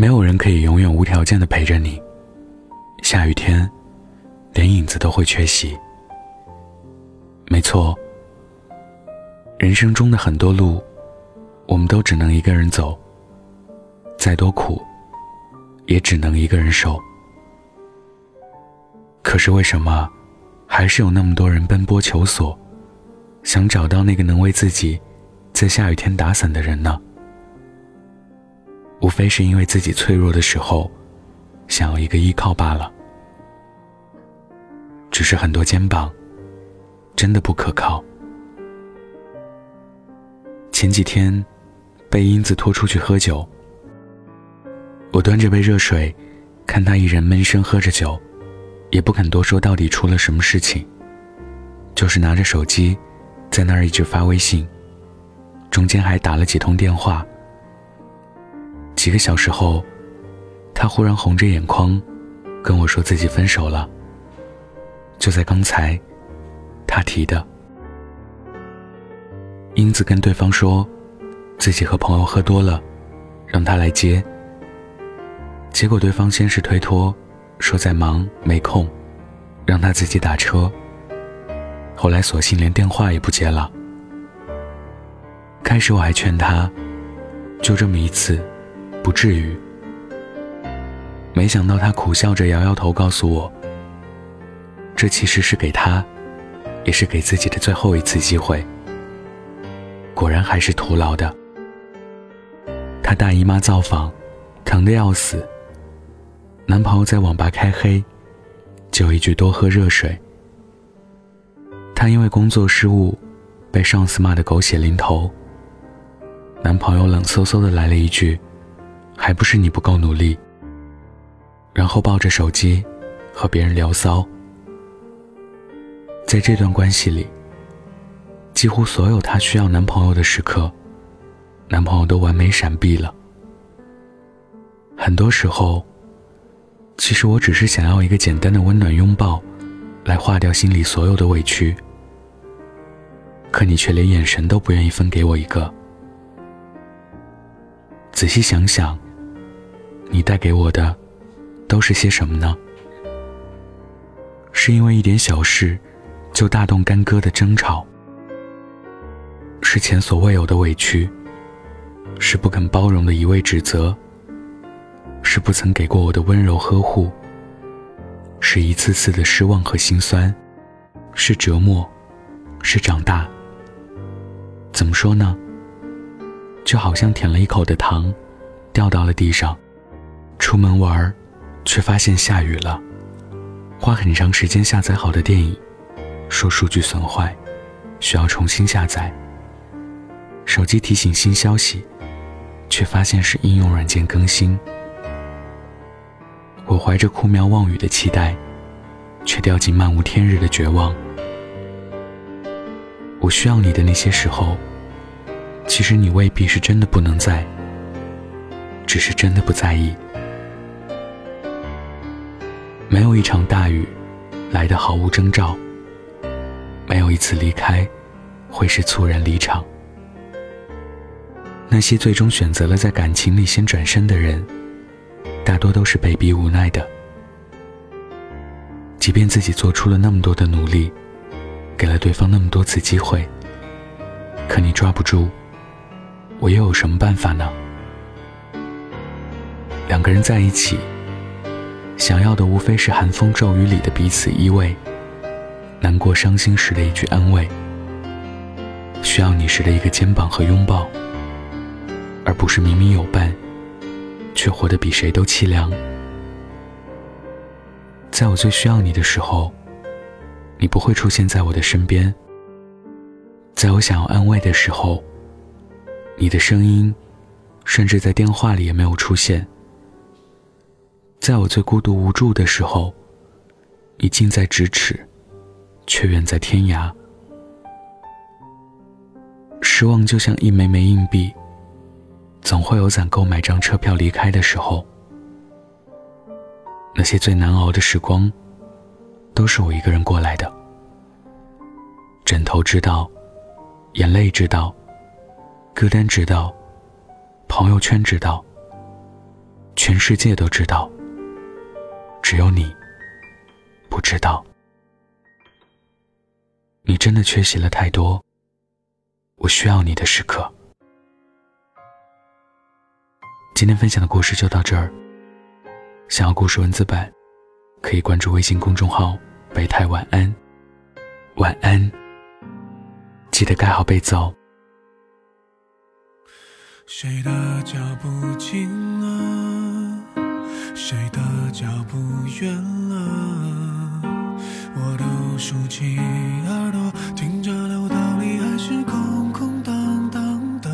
没有人可以永远无条件的陪着你。下雨天，连影子都会缺席。没错，人生中的很多路，我们都只能一个人走。再多苦，也只能一个人受。可是为什么，还是有那么多人奔波求索，想找到那个能为自己在下雨天打伞的人呢？无非是因为自己脆弱的时候，想要一个依靠罢了。只是很多肩膀，真的不可靠。前几天，被英子拖出去喝酒，我端着杯热水，看他一人闷声喝着酒，也不肯多说到底出了什么事情，就是拿着手机，在那儿一直发微信，中间还打了几通电话。几个小时后，他忽然红着眼眶，跟我说自己分手了。就在刚才，他提的。英子跟对方说，自己和朋友喝多了，让他来接。结果对方先是推脱，说在忙没空，让他自己打车。后来索性连电话也不接了。开始我还劝他，就这么一次。不至于。没想到他苦笑着摇摇头，告诉我：“这其实是给他，也是给自己的最后一次机会。”果然还是徒劳的。他大姨妈造访，疼得要死。男朋友在网吧开黑，就一句多喝热水。他因为工作失误，被上司骂得狗血淋头。男朋友冷飕飕的来了一句。还不是你不够努力。然后抱着手机，和别人聊骚。在这段关系里，几乎所有她需要男朋友的时刻，男朋友都完美闪避了。很多时候，其实我只是想要一个简单的温暖拥抱，来化掉心里所有的委屈。可你却连眼神都不愿意分给我一个。仔细想想。你带给我的，都是些什么呢？是因为一点小事，就大动干戈的争吵，是前所未有的委屈，是不肯包容的一味指责，是不曾给过我的温柔呵护，是一次次的失望和心酸，是折磨，是长大。怎么说呢？就好像舔了一口的糖，掉到了地上。出门玩，却发现下雨了。花很长时间下载好的电影，说数据损坏，需要重新下载。手机提醒新消息，却发现是应用软件更新。我怀着哭苗望雨的期待，却掉进漫无天日的绝望。我需要你的那些时候，其实你未必是真的不能在，只是真的不在意。没有一场大雨来得毫无征兆，没有一次离开会是猝然离场。那些最终选择了在感情里先转身的人，大多都是被逼无奈的。即便自己做出了那么多的努力，给了对方那么多次机会，可你抓不住，我又有什么办法呢？两个人在一起。想要的无非是寒风骤雨里的彼此依偎，难过伤心时的一句安慰，需要你时的一个肩膀和拥抱，而不是明明有伴，却活得比谁都凄凉。在我最需要你的时候，你不会出现在我的身边；在我想要安慰的时候，你的声音，甚至在电话里也没有出现。在我最孤独无助的时候，你近在咫尺，却远在天涯。失望就像一枚枚硬币，总会有攒够买张车票离开的时候。那些最难熬的时光，都是我一个人过来的。枕头知道，眼泪知道，歌单知道，朋友圈知道。全世界都知道，只有你不知道。你真的缺席了太多我需要你的时刻。今天分享的故事就到这儿。想要故事文字版，可以关注微信公众号“北太晚安”。晚安，记得盖好被子哦。谁的脚步近了？谁的脚步远了？我都竖起耳朵听着楼道里还是空空荡荡的。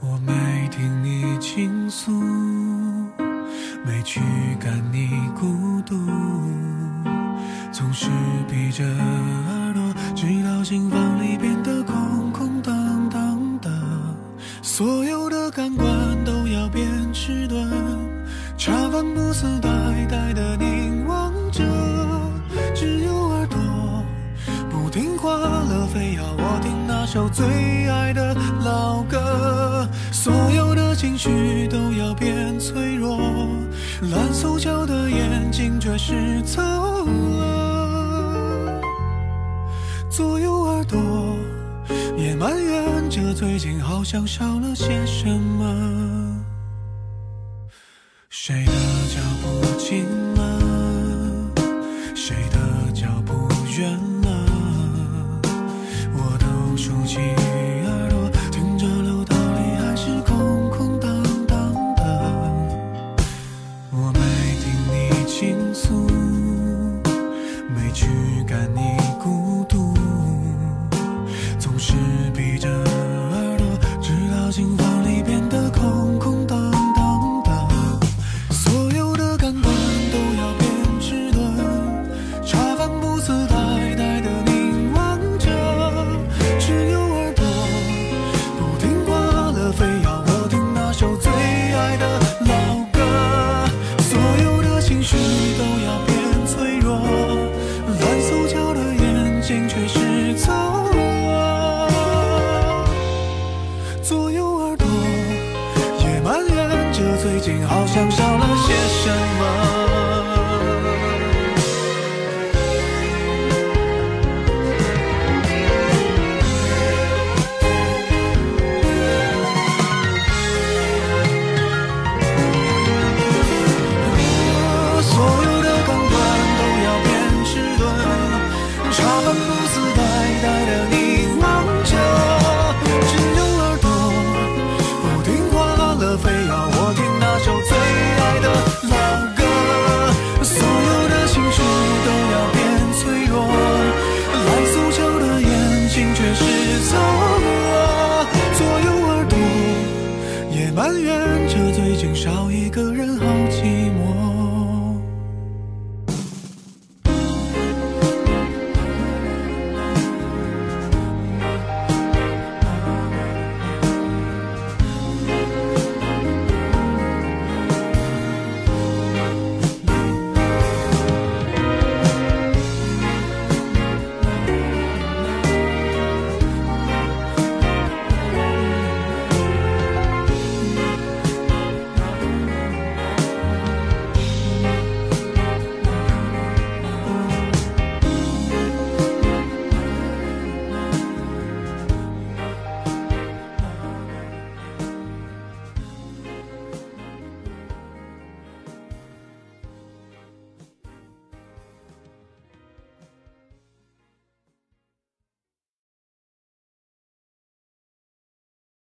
我没听你倾诉，没驱赶你孤独，总是闭着饭不思呆呆的凝望着，只有耳朵不听话了，非要我听那首最爱的老歌。所有的情绪都要变脆弱，蓝手脚的眼睛却是走了。左右耳朵也埋怨着，最近好像少了些什么。谁的近了？谁的脚步远了最近好像少了些什么。